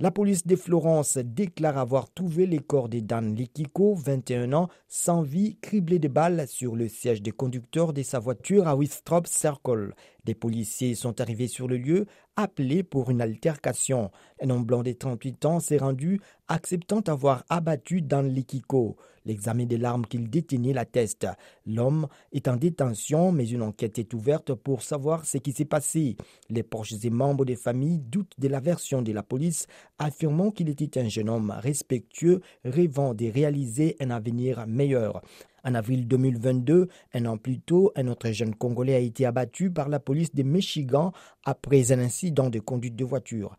La police de Florence déclare avoir trouvé les corps de Dan Likiko, 21 ans, sans vie, criblé de balles sur le siège des conducteurs de sa voiture à Wistrop Circle. Des policiers sont arrivés sur le lieu, appelés pour une altercation. Un homme blanc de 38 ans s'est rendu, acceptant avoir abattu Dan Likiko. L'examen des larmes qu'il détenait l'atteste. L'homme est en détention, mais une enquête est ouverte pour savoir ce qui s'est passé. Les proches et membres des familles doutent de la version de la police, affirmant qu'il était un jeune homme respectueux, rêvant de réaliser un avenir meilleur. En avril 2022, un an plus tôt, un autre jeune Congolais a été abattu par la police de Michigan après un incident de conduite de voiture.